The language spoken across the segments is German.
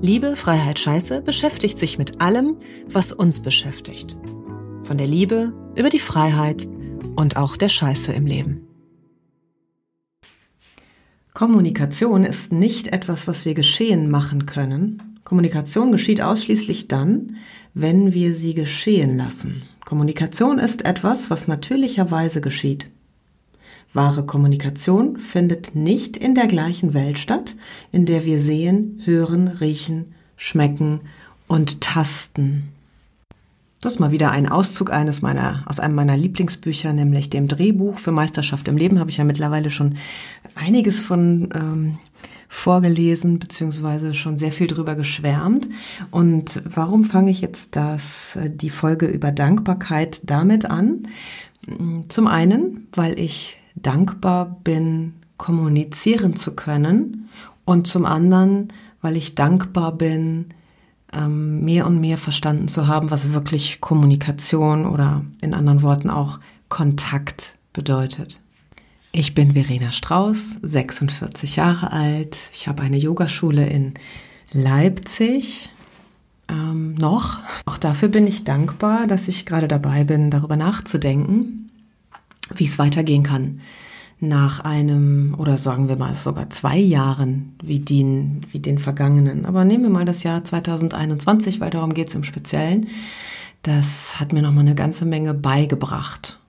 Liebe, Freiheit, Scheiße beschäftigt sich mit allem, was uns beschäftigt. Von der Liebe über die Freiheit und auch der Scheiße im Leben. Kommunikation ist nicht etwas, was wir geschehen machen können. Kommunikation geschieht ausschließlich dann, wenn wir sie geschehen lassen. Kommunikation ist etwas, was natürlicherweise geschieht. Wahre Kommunikation findet nicht in der gleichen Welt statt, in der wir sehen, hören, riechen, schmecken und tasten. Das ist mal wieder ein Auszug eines meiner, aus einem meiner Lieblingsbücher, nämlich dem Drehbuch für Meisterschaft im Leben. Habe ich ja mittlerweile schon einiges von ähm, vorgelesen, beziehungsweise schon sehr viel drüber geschwärmt. Und warum fange ich jetzt das, die Folge über Dankbarkeit damit an? Zum einen, weil ich dankbar bin, kommunizieren zu können und zum anderen, weil ich dankbar bin, ähm, mehr und mehr verstanden zu haben, was wirklich Kommunikation oder in anderen Worten auch Kontakt bedeutet. Ich bin Verena Strauß, 46 Jahre alt. Ich habe eine Yogaschule in Leipzig. Ähm, noch. Auch dafür bin ich dankbar, dass ich gerade dabei bin, darüber nachzudenken, wie es weitergehen kann nach einem oder sagen wir mal sogar zwei Jahren wie den, wie den vergangenen. Aber nehmen wir mal das Jahr 2021, weil darum geht es im Speziellen. Das hat mir nochmal eine ganze Menge beigebracht.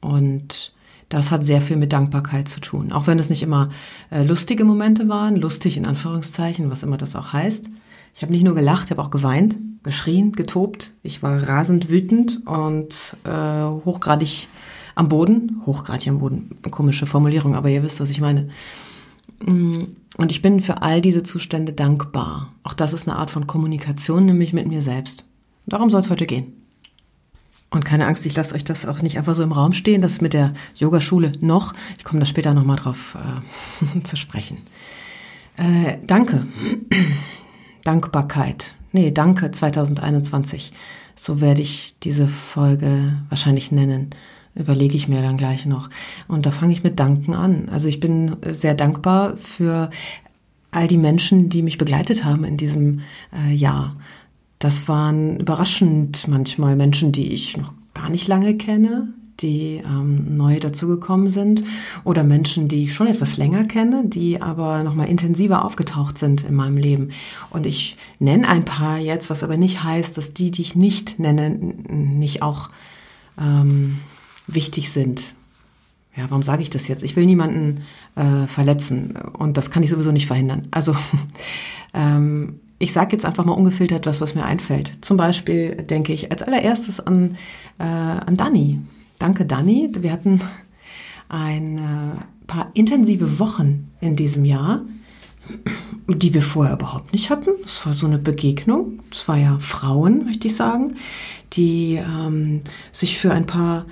Und das hat sehr viel mit Dankbarkeit zu tun. Auch wenn es nicht immer äh, lustige Momente waren, lustig in Anführungszeichen, was immer das auch heißt. Ich habe nicht nur gelacht, ich habe auch geweint, geschrien, getobt. Ich war rasend wütend und äh, hochgradig am Boden, hochgradig am Boden, komische Formulierung, aber ihr wisst, was ich meine. Mm, und ich bin für all diese Zustände dankbar. Auch das ist eine Art von Kommunikation, nämlich mit mir selbst. Darum soll es heute gehen. Und keine Angst, ich lasse euch das auch nicht einfach so im Raum stehen, das mit der Yogaschule noch. Ich komme da später nochmal drauf äh, zu sprechen. Äh, danke. Dankbarkeit. Nee, danke 2021. So werde ich diese Folge wahrscheinlich nennen überlege ich mir dann gleich noch. Und da fange ich mit Danken an. Also ich bin sehr dankbar für all die Menschen, die mich begleitet haben in diesem äh, Jahr. Das waren überraschend manchmal Menschen, die ich noch gar nicht lange kenne, die ähm, neu dazugekommen sind oder Menschen, die ich schon etwas länger kenne, die aber nochmal intensiver aufgetaucht sind in meinem Leben. Und ich nenne ein paar jetzt, was aber nicht heißt, dass die, die ich nicht nenne, nicht auch ähm, wichtig sind. Ja, warum sage ich das jetzt? Ich will niemanden äh, verletzen und das kann ich sowieso nicht verhindern. Also ähm, ich sage jetzt einfach mal ungefiltert was, was mir einfällt. Zum Beispiel denke ich als allererstes an, äh, an Dani. Danke, Dani. Wir hatten ein äh, paar intensive Wochen in diesem Jahr, die wir vorher überhaupt nicht hatten. Es war so eine Begegnung. Es war ja Frauen, möchte ich sagen, die ähm, sich für ein paar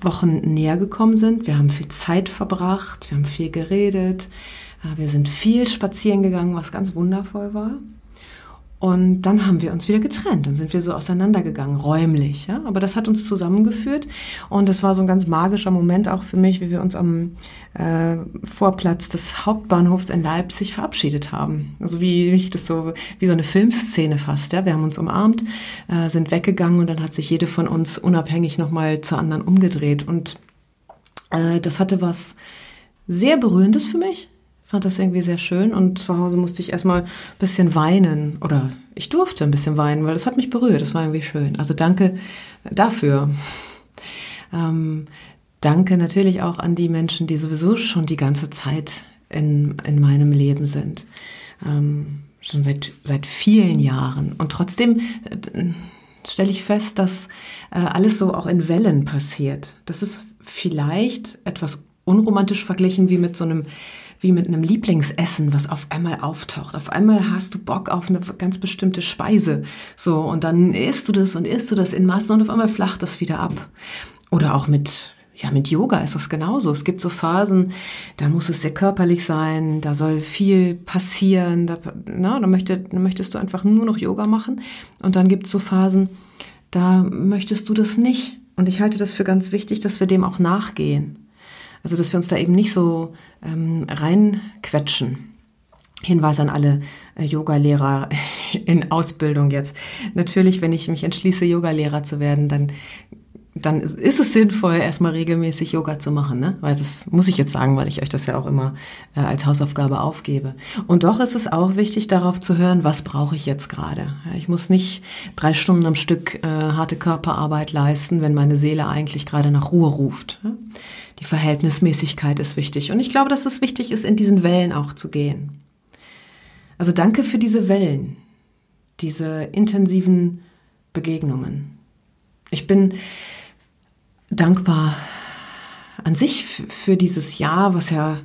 Wochen näher gekommen sind. Wir haben viel Zeit verbracht, wir haben viel geredet, äh, wir sind viel spazieren gegangen, was ganz wundervoll war. Und dann haben wir uns wieder getrennt. Dann sind wir so auseinandergegangen, räumlich. Ja? Aber das hat uns zusammengeführt. Und es war so ein ganz magischer Moment auch für mich, wie wir uns am äh, Vorplatz des Hauptbahnhofs in Leipzig verabschiedet haben. Also wie, wie ich das so, wie so eine Filmszene fast. Ja? Wir haben uns umarmt, äh, sind weggegangen und dann hat sich jede von uns unabhängig nochmal zur anderen umgedreht. Und äh, das hatte was sehr Berührendes für mich fand das irgendwie sehr schön und zu Hause musste ich erstmal ein bisschen weinen oder ich durfte ein bisschen weinen, weil das hat mich berührt, das war irgendwie schön. Also danke dafür. Ähm, danke natürlich auch an die Menschen, die sowieso schon die ganze Zeit in, in meinem Leben sind. Ähm, schon seit, seit vielen Jahren. Und trotzdem äh, stelle ich fest, dass äh, alles so auch in Wellen passiert. Das ist vielleicht etwas unromantisch verglichen wie mit so einem wie mit einem Lieblingsessen, was auf einmal auftaucht. Auf einmal hast du Bock auf eine ganz bestimmte Speise. So, und dann isst du das und isst du das in Massen und auf einmal flacht das wieder ab. Oder auch mit ja, mit Yoga ist das genauso. Es gibt so Phasen, da muss es sehr körperlich sein, da soll viel passieren, da, na, da, möchte, da möchtest du einfach nur noch Yoga machen. Und dann gibt es so Phasen, da möchtest du das nicht. Und ich halte das für ganz wichtig, dass wir dem auch nachgehen. Also, dass wir uns da eben nicht so ähm, reinquetschen. Hinweis an alle äh, Yogalehrer in Ausbildung jetzt. Natürlich, wenn ich mich entschließe, Yogalehrer zu werden, dann dann ist, es sinnvoll, erstmal regelmäßig Yoga zu machen, ne? Weil das muss ich jetzt sagen, weil ich euch das ja auch immer äh, als Hausaufgabe aufgebe. Und doch ist es auch wichtig, darauf zu hören, was brauche ich jetzt gerade. Ja, ich muss nicht drei Stunden am Stück äh, harte Körperarbeit leisten, wenn meine Seele eigentlich gerade nach Ruhe ruft. Ja? Die Verhältnismäßigkeit ist wichtig. Und ich glaube, dass es wichtig ist, in diesen Wellen auch zu gehen. Also danke für diese Wellen, diese intensiven Begegnungen. Ich bin dankbar an sich für dieses Jahr, was ja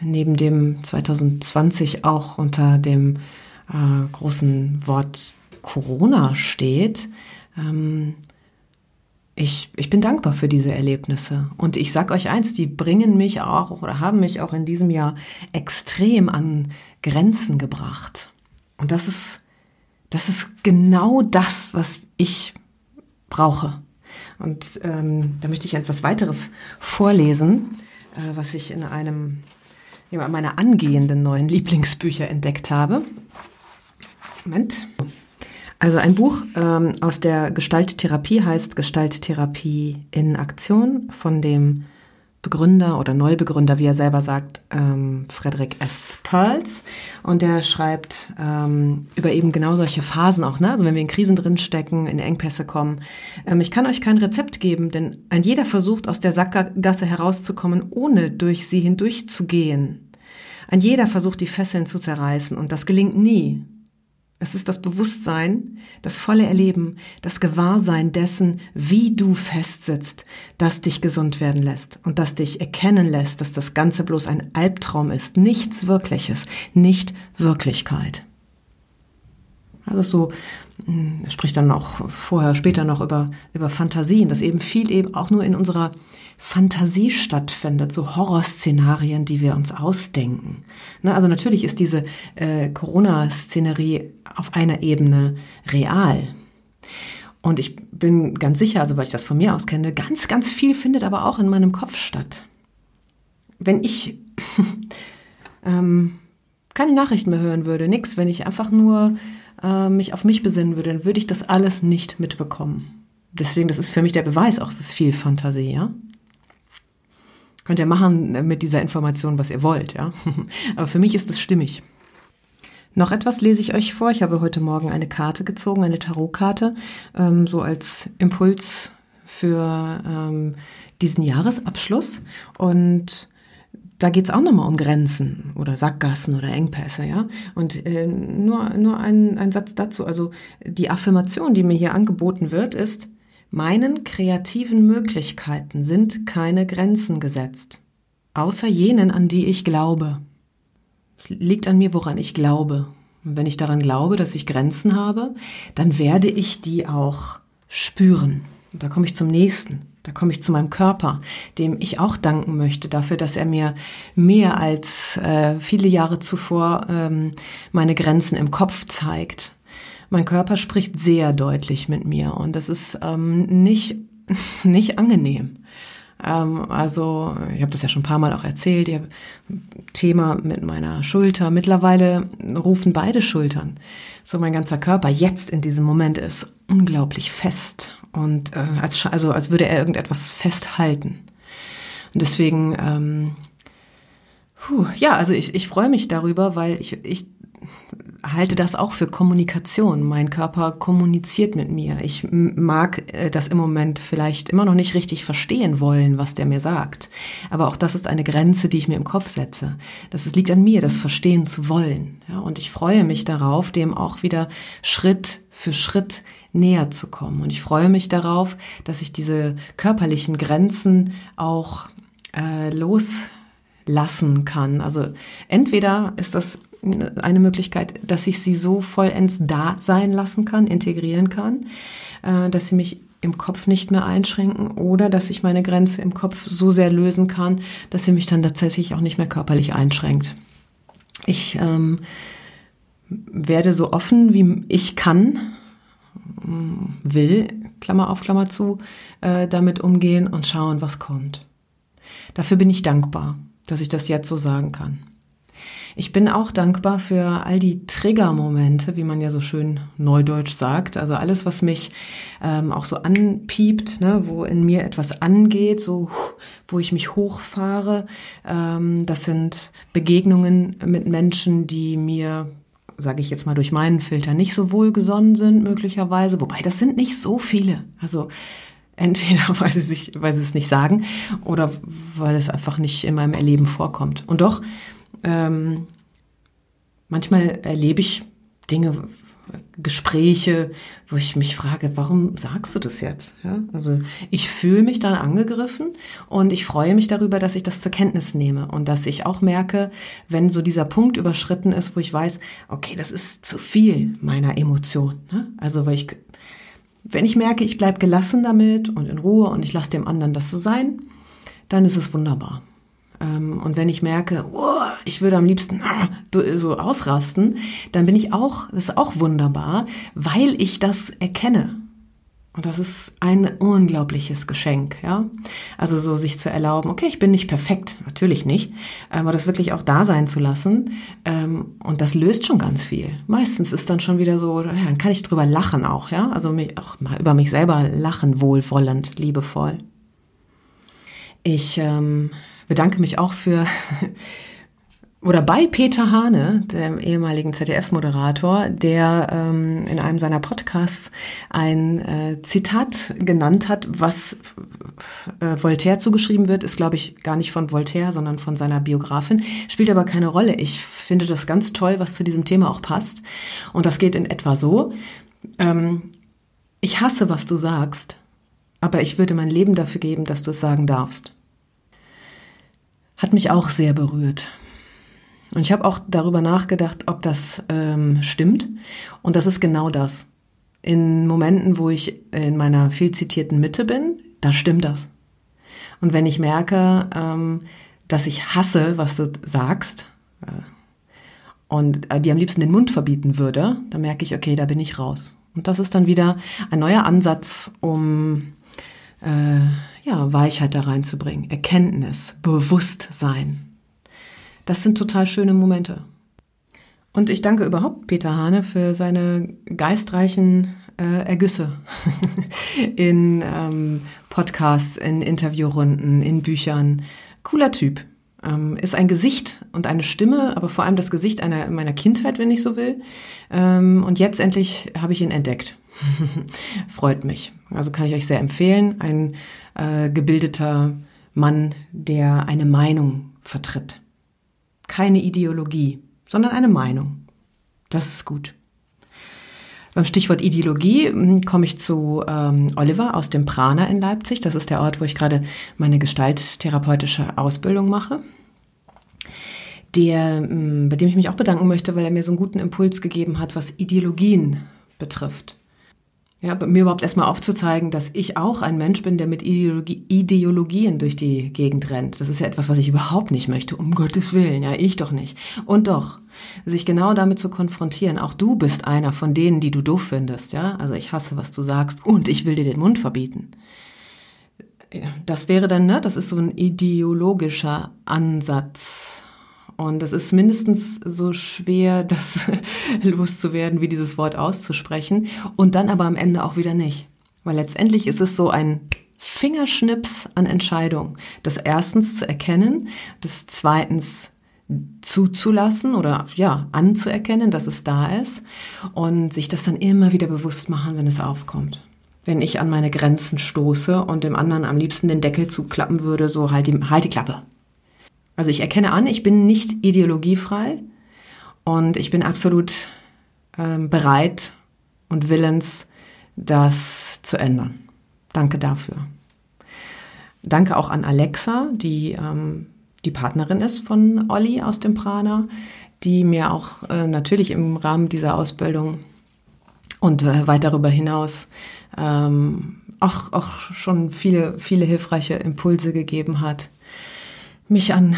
neben dem 2020 auch unter dem äh, großen Wort Corona steht. Ähm, ich, ich bin dankbar für diese Erlebnisse. Und ich sag euch eins, die bringen mich auch oder haben mich auch in diesem Jahr extrem an Grenzen gebracht. Und das ist, das ist genau das, was ich brauche. Und ähm, da möchte ich etwas weiteres vorlesen, äh, was ich in einem ja, meiner angehenden neuen Lieblingsbücher entdeckt habe. Moment. Also ein Buch ähm, aus der Gestalttherapie heißt Gestalttherapie in Aktion von dem Begründer oder Neubegründer, wie er selber sagt, ähm, Frederick S. Pearls. Und der schreibt ähm, über eben genau solche Phasen auch, ne? Also wenn wir in Krisen drinstecken, in Engpässe kommen. Ähm, ich kann euch kein Rezept geben, denn ein jeder versucht aus der Sackgasse herauszukommen, ohne durch sie hindurchzugehen. Ein jeder versucht die Fesseln zu zerreißen und das gelingt nie. Es ist das Bewusstsein, das volle Erleben, das Gewahrsein dessen, wie du festsitzt, das dich gesund werden lässt und das dich erkennen lässt, dass das Ganze bloß ein Albtraum ist, nichts Wirkliches, nicht Wirklichkeit. Also so hm, spricht dann auch vorher, später noch über, über Fantasien, dass eben viel eben auch nur in unserer Fantasie stattfindet, so Horrorszenarien, die wir uns ausdenken. Ne, also natürlich ist diese äh, Corona-Szenerie auf einer Ebene real. Und ich bin ganz sicher, also weil ich das von mir aus kenne, ganz, ganz viel findet aber auch in meinem Kopf statt. Wenn ich ähm, keine Nachrichten mehr hören würde, nix, wenn ich einfach nur äh, mich auf mich besinnen würde, dann würde ich das alles nicht mitbekommen. Deswegen, das ist für mich der Beweis auch, es ist viel Fantasie, ja. Könnt ihr machen mit dieser Information, was ihr wollt, ja. Aber für mich ist es stimmig. Noch etwas lese ich euch vor. Ich habe heute Morgen eine Karte gezogen, eine Tarotkarte, ähm, so als Impuls für ähm, diesen Jahresabschluss. Und da geht's auch nochmal um Grenzen oder Sackgassen oder Engpässe, ja. Und äh, nur, nur ein, ein Satz dazu. Also die Affirmation, die mir hier angeboten wird, ist, Meinen kreativen Möglichkeiten sind keine Grenzen gesetzt, außer jenen, an die ich glaube. Es liegt an mir, woran ich glaube. Und wenn ich daran glaube, dass ich Grenzen habe, dann werde ich die auch spüren. Und da komme ich zum nächsten. Da komme ich zu meinem Körper, dem ich auch danken möchte dafür, dass er mir mehr als äh, viele Jahre zuvor ähm, meine Grenzen im Kopf zeigt mein Körper spricht sehr deutlich mit mir und das ist ähm, nicht, nicht angenehm. Ähm, also, ich habe das ja schon ein paar Mal auch erzählt, ich Thema mit meiner Schulter. Mittlerweile rufen beide Schultern. So mein ganzer Körper jetzt in diesem Moment ist unglaublich fest und äh, als, also als würde er irgendetwas festhalten. Und deswegen, ähm, puh, ja, also ich, ich freue mich darüber, weil ich, ich halte das auch für Kommunikation. Mein Körper kommuniziert mit mir. Ich mag äh, das im Moment vielleicht immer noch nicht richtig verstehen wollen, was der mir sagt. Aber auch das ist eine Grenze, die ich mir im Kopf setze. Das liegt an mir, das verstehen zu wollen. Ja, und ich freue mich darauf, dem auch wieder Schritt für Schritt näher zu kommen. Und ich freue mich darauf, dass ich diese körperlichen Grenzen auch äh, los lassen kann. Also entweder ist das eine Möglichkeit, dass ich sie so vollends da sein lassen kann, integrieren kann, äh, dass sie mich im Kopf nicht mehr einschränken oder dass ich meine Grenze im Kopf so sehr lösen kann, dass sie mich dann tatsächlich auch nicht mehr körperlich einschränkt. Ich ähm, werde so offen, wie ich kann, will, Klammer auf, Klammer zu, äh, damit umgehen und schauen, was kommt. Dafür bin ich dankbar, dass ich das jetzt so sagen kann. Ich bin auch dankbar für all die Triggermomente, wie man ja so schön neudeutsch sagt. Also alles, was mich ähm, auch so anpiept, ne, wo in mir etwas angeht, so wo ich mich hochfahre. Ähm, das sind Begegnungen mit Menschen, die mir sage ich jetzt mal durch meinen Filter nicht so wohlgesonnen sind möglicherweise, wobei das sind nicht so viele. Also entweder weil sie sich, weil sie es nicht sagen oder weil es einfach nicht in meinem Erleben vorkommt. Und doch ähm, manchmal erlebe ich Dinge, Gespräche, wo ich mich frage, warum sagst du das jetzt? Ja, also ich fühle mich dann angegriffen und ich freue mich darüber, dass ich das zur Kenntnis nehme und dass ich auch merke, wenn so dieser Punkt überschritten ist, wo ich weiß, okay, das ist zu viel meiner Emotion. Ne? Also weil ich, wenn ich merke, ich bleib gelassen damit und in Ruhe und ich lasse dem anderen das so sein, dann ist es wunderbar. Ähm, und wenn ich merke, oh, ich würde am liebsten ah, so ausrasten, dann bin ich auch, das ist auch wunderbar, weil ich das erkenne. Und das ist ein unglaubliches Geschenk, ja. Also so sich zu erlauben, okay, ich bin nicht perfekt, natürlich nicht, aber das wirklich auch da sein zu lassen. Ähm, und das löst schon ganz viel. Meistens ist dann schon wieder so, ja, dann kann ich drüber lachen auch, ja. Also mich, auch mal über mich selber lachen, wohlwollend, liebevoll. Ich ähm, bedanke mich auch für oder bei Peter Hane, dem ehemaligen ZDF-Moderator, der ähm, in einem seiner Podcasts ein äh, Zitat genannt hat, was äh, Voltaire zugeschrieben wird, ist, glaube ich, gar nicht von Voltaire, sondern von seiner Biografin, spielt aber keine Rolle. Ich finde das ganz toll, was zu diesem Thema auch passt. Und das geht in etwa so. Ähm, ich hasse, was du sagst, aber ich würde mein Leben dafür geben, dass du es sagen darfst hat mich auch sehr berührt. Und ich habe auch darüber nachgedacht, ob das ähm, stimmt. Und das ist genau das. In Momenten, wo ich in meiner viel zitierten Mitte bin, da stimmt das. Und wenn ich merke, ähm, dass ich hasse, was du sagst, äh, und äh, dir am liebsten den Mund verbieten würde, dann merke ich, okay, da bin ich raus. Und das ist dann wieder ein neuer Ansatz, um äh, ja, Weichheit da reinzubringen, Erkenntnis, Bewusstsein. Das sind total schöne Momente. Und ich danke überhaupt Peter Hane für seine geistreichen äh, Ergüsse in ähm, Podcasts, in Interviewrunden, in Büchern. Cooler Typ. Ähm, ist ein Gesicht und eine Stimme, aber vor allem das Gesicht einer meiner Kindheit, wenn ich so will. Ähm, und jetzt endlich habe ich ihn entdeckt. Freut mich. Also kann ich euch sehr empfehlen. Ein äh, gebildeter Mann, der eine Meinung vertritt. Keine Ideologie, sondern eine Meinung. Das ist gut. Beim Stichwort Ideologie hm, komme ich zu ähm, Oliver aus dem Prana in Leipzig. Das ist der Ort, wo ich gerade meine gestalttherapeutische Ausbildung mache. Der, hm, bei dem ich mich auch bedanken möchte, weil er mir so einen guten Impuls gegeben hat, was Ideologien betrifft. Ja, mir überhaupt erstmal aufzuzeigen, dass ich auch ein Mensch bin, der mit Ideologie, Ideologien durch die Gegend rennt. Das ist ja etwas, was ich überhaupt nicht möchte. Um Gottes Willen, ja, ich doch nicht. Und doch, sich genau damit zu konfrontieren. Auch du bist einer von denen, die du doof findest, ja. Also ich hasse, was du sagst und ich will dir den Mund verbieten. Das wäre dann, ne, das ist so ein ideologischer Ansatz und es ist mindestens so schwer, das loszuwerden, wie dieses Wort auszusprechen. Und dann aber am Ende auch wieder nicht. Weil letztendlich ist es so ein Fingerschnips an Entscheidung. Das erstens zu erkennen, das zweitens zuzulassen oder ja, anzuerkennen, dass es da ist und sich das dann immer wieder bewusst machen, wenn es aufkommt. Wenn ich an meine Grenzen stoße und dem anderen am liebsten den Deckel zuklappen würde, so halt die, halt die Klappe. Also ich erkenne an, ich bin nicht ideologiefrei und ich bin absolut ähm, bereit und willens, das zu ändern. Danke dafür. Danke auch an Alexa, die ähm, die Partnerin ist von Olli aus dem Prana, die mir auch äh, natürlich im Rahmen dieser Ausbildung und äh, weit darüber hinaus ähm, auch, auch schon viele, viele hilfreiche Impulse gegeben hat, mich an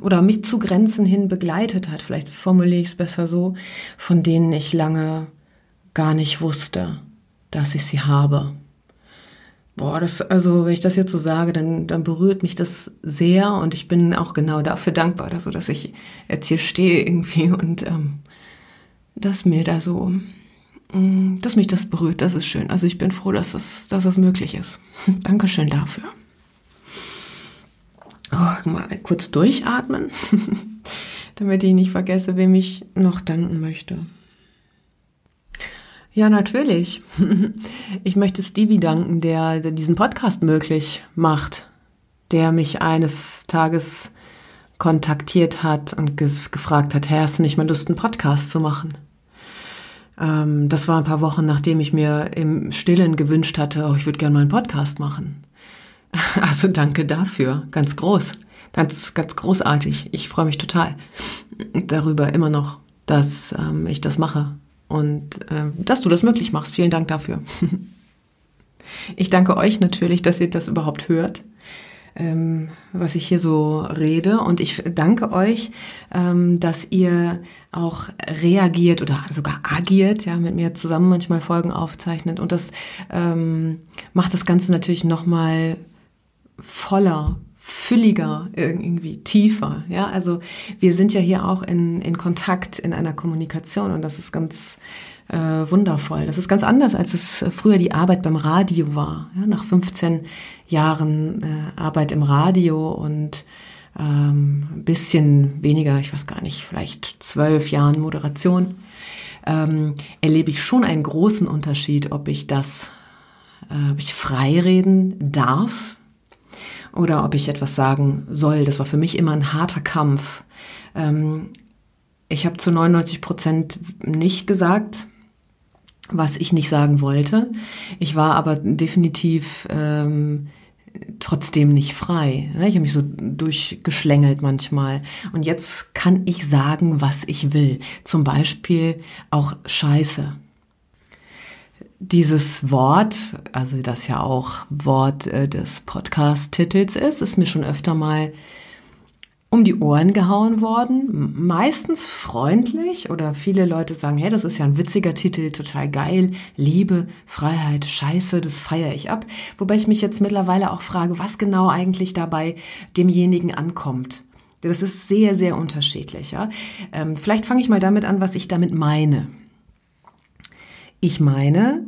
oder mich zu Grenzen hin begleitet hat, vielleicht formuliere ich es besser so, von denen ich lange gar nicht wusste, dass ich sie habe. Boah, das, also, wenn ich das jetzt so sage, dann, dann berührt mich das sehr und ich bin auch genau dafür dankbar, dass, dass ich jetzt hier stehe irgendwie und ähm, dass mir da so, mm, dass mich das berührt, das ist schön. Also ich bin froh, dass das, dass das möglich ist. Dankeschön dafür. Oh, mal kurz durchatmen, damit ich nicht vergesse, wem ich noch danken möchte. Ja, natürlich. Ich möchte Stevie danken, der, der diesen Podcast möglich macht, der mich eines Tages kontaktiert hat und gefragt hat, hey, hast du nicht mal Lust, einen Podcast zu machen? Ähm, das war ein paar Wochen, nachdem ich mir im Stillen gewünscht hatte, oh, ich würde gerne mal einen Podcast machen. Also danke dafür, ganz groß, ganz, ganz großartig. Ich freue mich total darüber immer noch, dass ähm, ich das mache und äh, dass du das möglich machst. Vielen Dank dafür. ich danke euch natürlich, dass ihr das überhaupt hört, ähm, was ich hier so rede. Und ich danke euch, ähm, dass ihr auch reagiert oder sogar agiert, ja, mit mir zusammen manchmal Folgen aufzeichnet. Und das ähm, macht das Ganze natürlich nochmal voller, fülliger, irgendwie tiefer. Ja, also wir sind ja hier auch in, in Kontakt, in einer Kommunikation und das ist ganz äh, wundervoll. Das ist ganz anders, als es früher die Arbeit beim Radio war. Ja, nach 15 Jahren äh, Arbeit im Radio und ähm, ein bisschen weniger, ich weiß gar nicht, vielleicht zwölf Jahren Moderation, ähm, erlebe ich schon einen großen Unterschied, ob ich das, äh, ob ich frei reden darf oder ob ich etwas sagen soll. Das war für mich immer ein harter Kampf. Ähm, ich habe zu 99 Prozent nicht gesagt, was ich nicht sagen wollte. Ich war aber definitiv ähm, trotzdem nicht frei. Ich habe mich so durchgeschlängelt manchmal. Und jetzt kann ich sagen, was ich will. Zum Beispiel auch Scheiße dieses Wort, also das ja auch Wort äh, des Podcast-Titels ist, ist mir schon öfter mal um die Ohren gehauen worden. Meistens freundlich oder viele Leute sagen, hey, das ist ja ein witziger Titel, total geil. Liebe, Freiheit, Scheiße, das feiere ich ab. Wobei ich mich jetzt mittlerweile auch frage, was genau eigentlich dabei demjenigen ankommt. Das ist sehr, sehr unterschiedlich. Ja? Ähm, vielleicht fange ich mal damit an, was ich damit meine. Ich meine,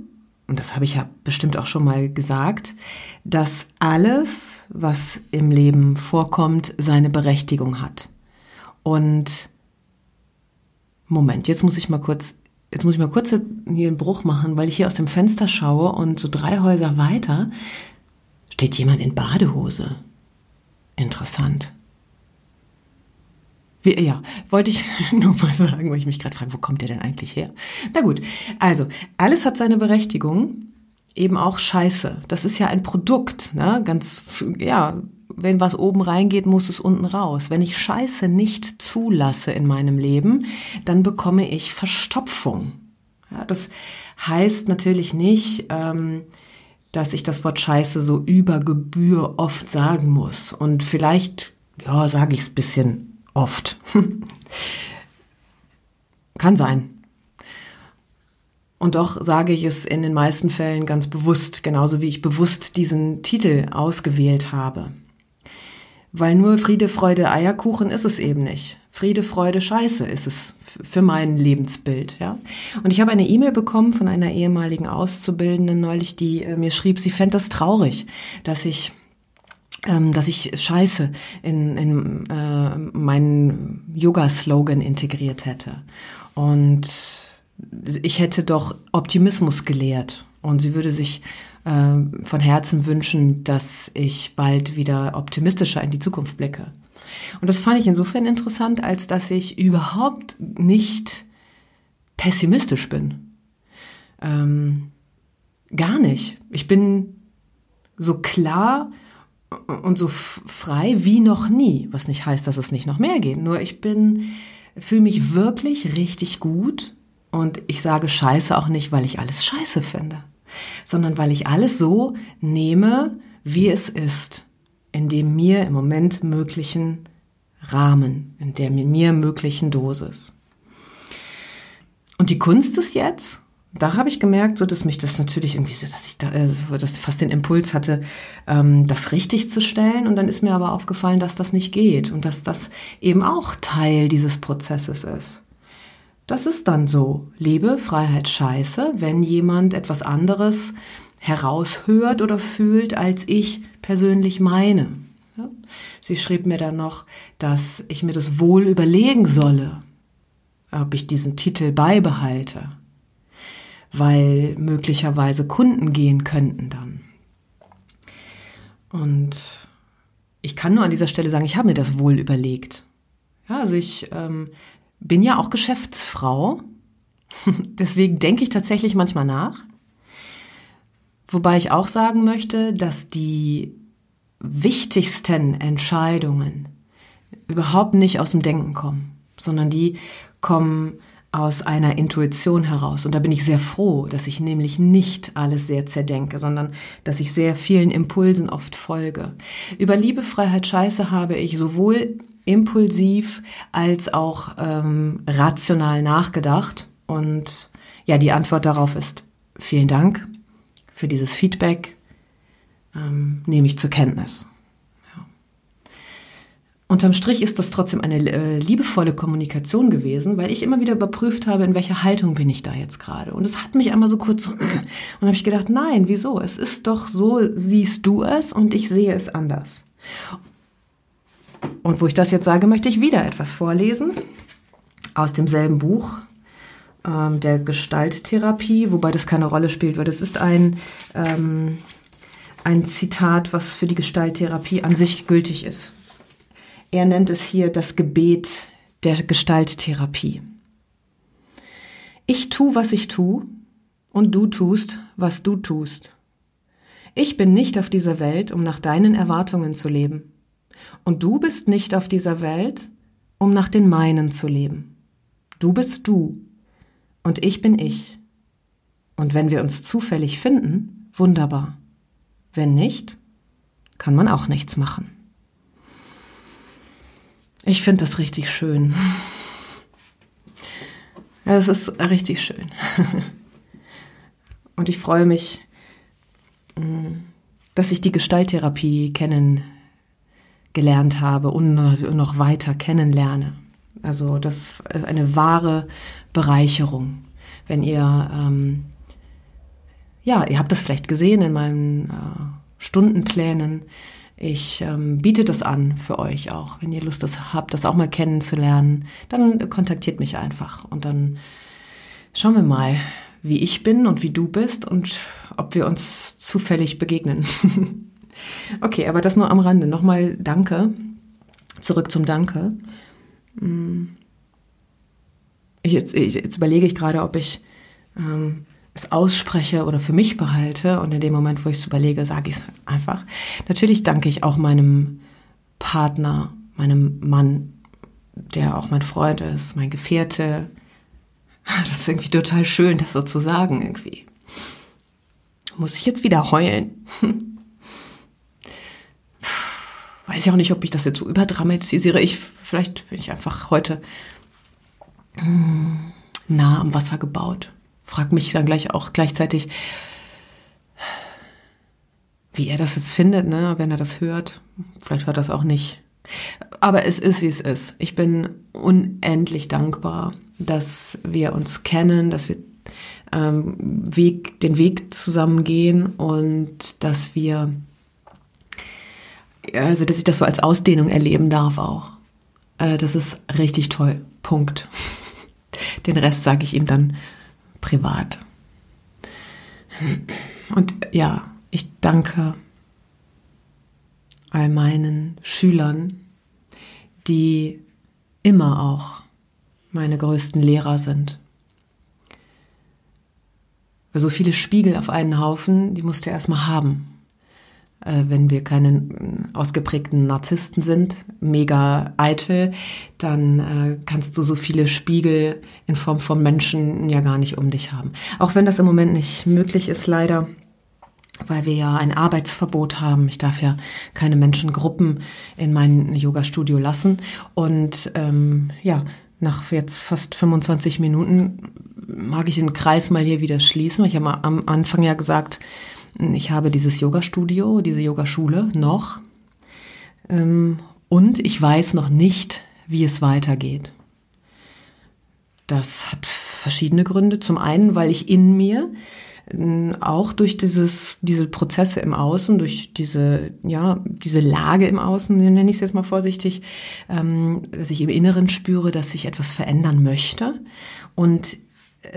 und das habe ich ja bestimmt auch schon mal gesagt, dass alles, was im Leben vorkommt, seine Berechtigung hat. Und Moment, jetzt muss ich mal kurz, jetzt muss ich mal kurz hier einen Bruch machen, weil ich hier aus dem Fenster schaue und so drei Häuser weiter steht jemand in Badehose. Interessant. Wie, ja, wollte ich nur mal sagen, weil ich mich gerade frage, wo kommt der denn eigentlich her? Na gut, also alles hat seine Berechtigung, eben auch Scheiße. Das ist ja ein Produkt, ne? Ganz, ja, wenn was oben reingeht, muss es unten raus. Wenn ich Scheiße nicht zulasse in meinem Leben, dann bekomme ich Verstopfung. Ja, das heißt natürlich nicht, ähm, dass ich das Wort Scheiße so über Gebühr oft sagen muss. Und vielleicht, ja, sage ich es bisschen Oft. Kann sein. Und doch sage ich es in den meisten Fällen ganz bewusst, genauso wie ich bewusst diesen Titel ausgewählt habe. Weil nur Friede, Freude, Eierkuchen ist es eben nicht. Friede, Freude, Scheiße ist es für mein Lebensbild, ja. Und ich habe eine E-Mail bekommen von einer ehemaligen Auszubildenden neulich, die äh, mir schrieb, sie fände es traurig, dass ich dass ich Scheiße in, in äh, meinen Yoga-Slogan integriert hätte. Und ich hätte doch Optimismus gelehrt. Und sie würde sich äh, von Herzen wünschen, dass ich bald wieder optimistischer in die Zukunft blicke. Und das fand ich insofern interessant, als dass ich überhaupt nicht pessimistisch bin. Ähm, gar nicht. Ich bin so klar und so frei wie noch nie, was nicht heißt, dass es nicht noch mehr geht. Nur ich bin, fühle mich wirklich richtig gut. Und ich sage Scheiße auch nicht, weil ich alles Scheiße finde, sondern weil ich alles so nehme, wie es ist, in dem mir im Moment möglichen Rahmen, in der mir möglichen Dosis. Und die Kunst ist jetzt, da habe ich gemerkt, so dass mich das natürlich irgendwie so, dass ich da äh, dass fast den Impuls hatte, ähm, das richtig zu stellen. Und dann ist mir aber aufgefallen, dass das nicht geht und dass das eben auch Teil dieses Prozesses ist. Das ist dann so. Liebe, Freiheit, Scheiße, wenn jemand etwas anderes heraushört oder fühlt, als ich persönlich meine. Ja? Sie schrieb mir dann noch, dass ich mir das wohl überlegen solle, ob ich diesen Titel beibehalte weil möglicherweise Kunden gehen könnten dann. Und ich kann nur an dieser Stelle sagen, ich habe mir das wohl überlegt. Ja, also ich ähm, bin ja auch Geschäftsfrau, deswegen denke ich tatsächlich manchmal nach. Wobei ich auch sagen möchte, dass die wichtigsten Entscheidungen überhaupt nicht aus dem Denken kommen, sondern die kommen aus einer Intuition heraus. Und da bin ich sehr froh, dass ich nämlich nicht alles sehr zerdenke, sondern dass ich sehr vielen Impulsen oft folge. Über Liebe, Freiheit, Scheiße habe ich sowohl impulsiv als auch ähm, rational nachgedacht. Und ja, die Antwort darauf ist vielen Dank für dieses Feedback. Ähm, nehme ich zur Kenntnis. Unterm Strich ist das trotzdem eine äh, liebevolle Kommunikation gewesen, weil ich immer wieder überprüft habe, in welcher Haltung bin ich da jetzt gerade. Und es hat mich einmal so kurz so, und habe ich gedacht, nein, wieso? Es ist doch so, siehst du es und ich sehe es anders. Und wo ich das jetzt sage, möchte ich wieder etwas vorlesen aus demselben Buch ähm, der Gestalttherapie, wobei das keine Rolle spielt, weil das ist ein ähm, ein Zitat, was für die Gestalttherapie an sich gültig ist. Er nennt es hier das Gebet der Gestalttherapie. Ich tu, was ich tu, und du tust, was du tust. Ich bin nicht auf dieser Welt, um nach deinen Erwartungen zu leben. Und du bist nicht auf dieser Welt, um nach den meinen zu leben. Du bist du und ich bin ich. Und wenn wir uns zufällig finden, wunderbar. Wenn nicht, kann man auch nichts machen. Ich finde das richtig schön. Es ist richtig schön. Und ich freue mich, mm, dass ich die Gestalttherapie kennengelernt habe und noch weiter kennenlerne. Also das ist eine wahre Bereicherung. Wenn ihr, ähm, ja, ihr habt das vielleicht gesehen in meinen äh, Stundenplänen, ich ähm, biete das an für euch auch. Wenn ihr Lust habt, das auch mal kennenzulernen, dann kontaktiert mich einfach und dann schauen wir mal, wie ich bin und wie du bist und ob wir uns zufällig begegnen. okay, aber das nur am Rande. Nochmal Danke. Zurück zum Danke. Ich, jetzt, jetzt überlege ich gerade, ob ich ähm, es ausspreche oder für mich behalte und in dem Moment, wo ich es überlege, sage ich es einfach. Natürlich danke ich auch meinem Partner, meinem Mann, der auch mein Freund ist, mein Gefährte. Das ist irgendwie total schön, das so zu sagen irgendwie. Muss ich jetzt wieder heulen? Weiß ich auch nicht, ob ich das jetzt so überdramatisiere. Ich, vielleicht bin ich einfach heute hm, nah am Wasser gebaut frag mich dann gleich auch gleichzeitig, wie er das jetzt findet, ne, wenn er das hört. Vielleicht hört er das auch nicht. Aber es ist, wie es ist. Ich bin unendlich dankbar, dass wir uns kennen, dass wir ähm, Weg, den Weg zusammen gehen und dass wir, also dass ich das so als Ausdehnung erleben darf auch. Äh, das ist richtig toll. Punkt. Den Rest sage ich ihm dann privat. Und ja, ich danke all meinen Schülern, die immer auch meine größten Lehrer sind. Weil so viele Spiegel auf einen Haufen, die musst du erstmal haben. Äh, wenn wir keine äh, ausgeprägten Narzissten sind, mega eitel, dann äh, kannst du so viele Spiegel in Form von Menschen ja gar nicht um dich haben. Auch wenn das im Moment nicht möglich ist, leider weil wir ja ein Arbeitsverbot haben. Ich darf ja keine Menschengruppen in mein Yoga-Studio lassen. Und ähm, ja, nach jetzt fast 25 Minuten mag ich den Kreis mal hier wieder schließen. Ich habe am Anfang ja gesagt, ich habe dieses Yoga-Studio, diese Yogaschule noch. Ähm, und ich weiß noch nicht, wie es weitergeht. Das hat verschiedene Gründe. Zum einen, weil ich in mir ähm, auch durch dieses, diese Prozesse im Außen, durch diese, ja, diese Lage im Außen, nenne ich es jetzt mal vorsichtig, ähm, dass ich im Inneren spüre, dass ich etwas verändern möchte. Und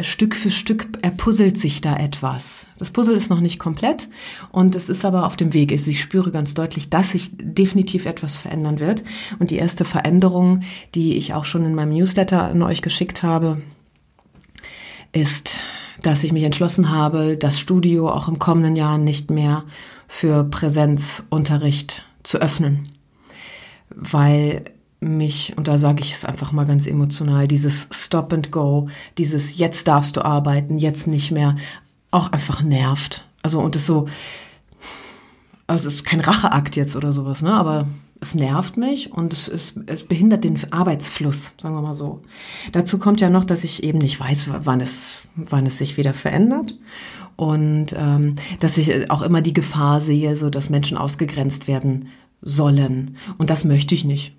Stück für Stück erpuzzelt sich da etwas. Das Puzzle ist noch nicht komplett und es ist aber auf dem Weg. Ich spüre ganz deutlich, dass sich definitiv etwas verändern wird. Und die erste Veränderung, die ich auch schon in meinem Newsletter an euch geschickt habe, ist, dass ich mich entschlossen habe, das Studio auch im kommenden Jahr nicht mehr für Präsenzunterricht zu öffnen. Weil mich, und da sage ich es einfach mal ganz emotional, dieses Stop and Go, dieses jetzt darfst du arbeiten, jetzt nicht mehr, auch einfach nervt. Also und es so, also es ist kein Racheakt jetzt oder sowas, ne? Aber es nervt mich und es, ist, es behindert den Arbeitsfluss, sagen wir mal so. Dazu kommt ja noch, dass ich eben nicht weiß, wann es, wann es sich wieder verändert und ähm, dass ich auch immer die Gefahr sehe, so dass Menschen ausgegrenzt werden sollen und das möchte ich nicht.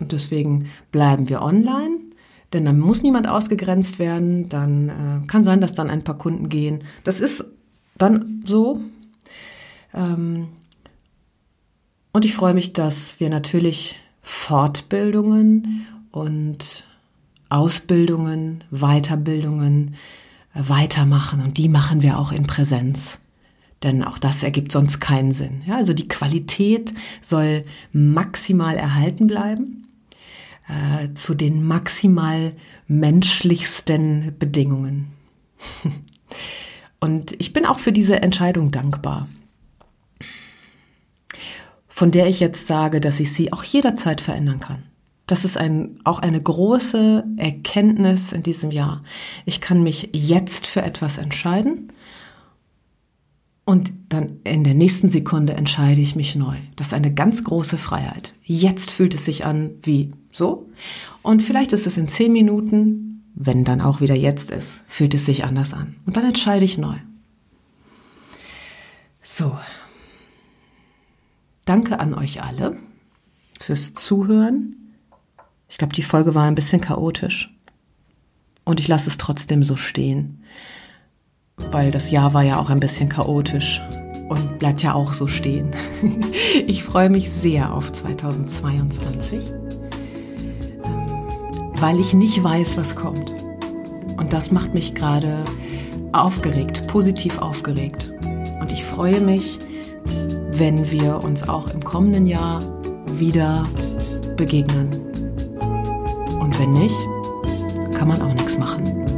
Und deswegen bleiben wir online, denn dann muss niemand ausgegrenzt werden. Dann äh, kann sein, dass dann ein paar Kunden gehen. Das ist dann so. Ähm, und ich freue mich, dass wir natürlich Fortbildungen und Ausbildungen, Weiterbildungen äh, weitermachen. Und die machen wir auch in Präsenz. Denn auch das ergibt sonst keinen Sinn. Ja, also die Qualität soll maximal erhalten bleiben äh, zu den maximal menschlichsten Bedingungen. Und ich bin auch für diese Entscheidung dankbar, von der ich jetzt sage, dass ich sie auch jederzeit verändern kann. Das ist ein, auch eine große Erkenntnis in diesem Jahr. Ich kann mich jetzt für etwas entscheiden und dann in der nächsten Sekunde entscheide ich mich neu. Das ist eine ganz große Freiheit. Jetzt fühlt es sich an wie so. Und vielleicht ist es in zehn Minuten, wenn dann auch wieder jetzt ist, fühlt es sich anders an. Und dann entscheide ich neu. So. Danke an euch alle fürs Zuhören. Ich glaube, die Folge war ein bisschen chaotisch. Und ich lasse es trotzdem so stehen weil das Jahr war ja auch ein bisschen chaotisch und bleibt ja auch so stehen. Ich freue mich sehr auf 2022, ähm, weil ich nicht weiß, was kommt. Und das macht mich gerade aufgeregt, positiv aufgeregt. Und ich freue mich, wenn wir uns auch im kommenden Jahr wieder begegnen. Und wenn nicht, kann man auch nichts machen.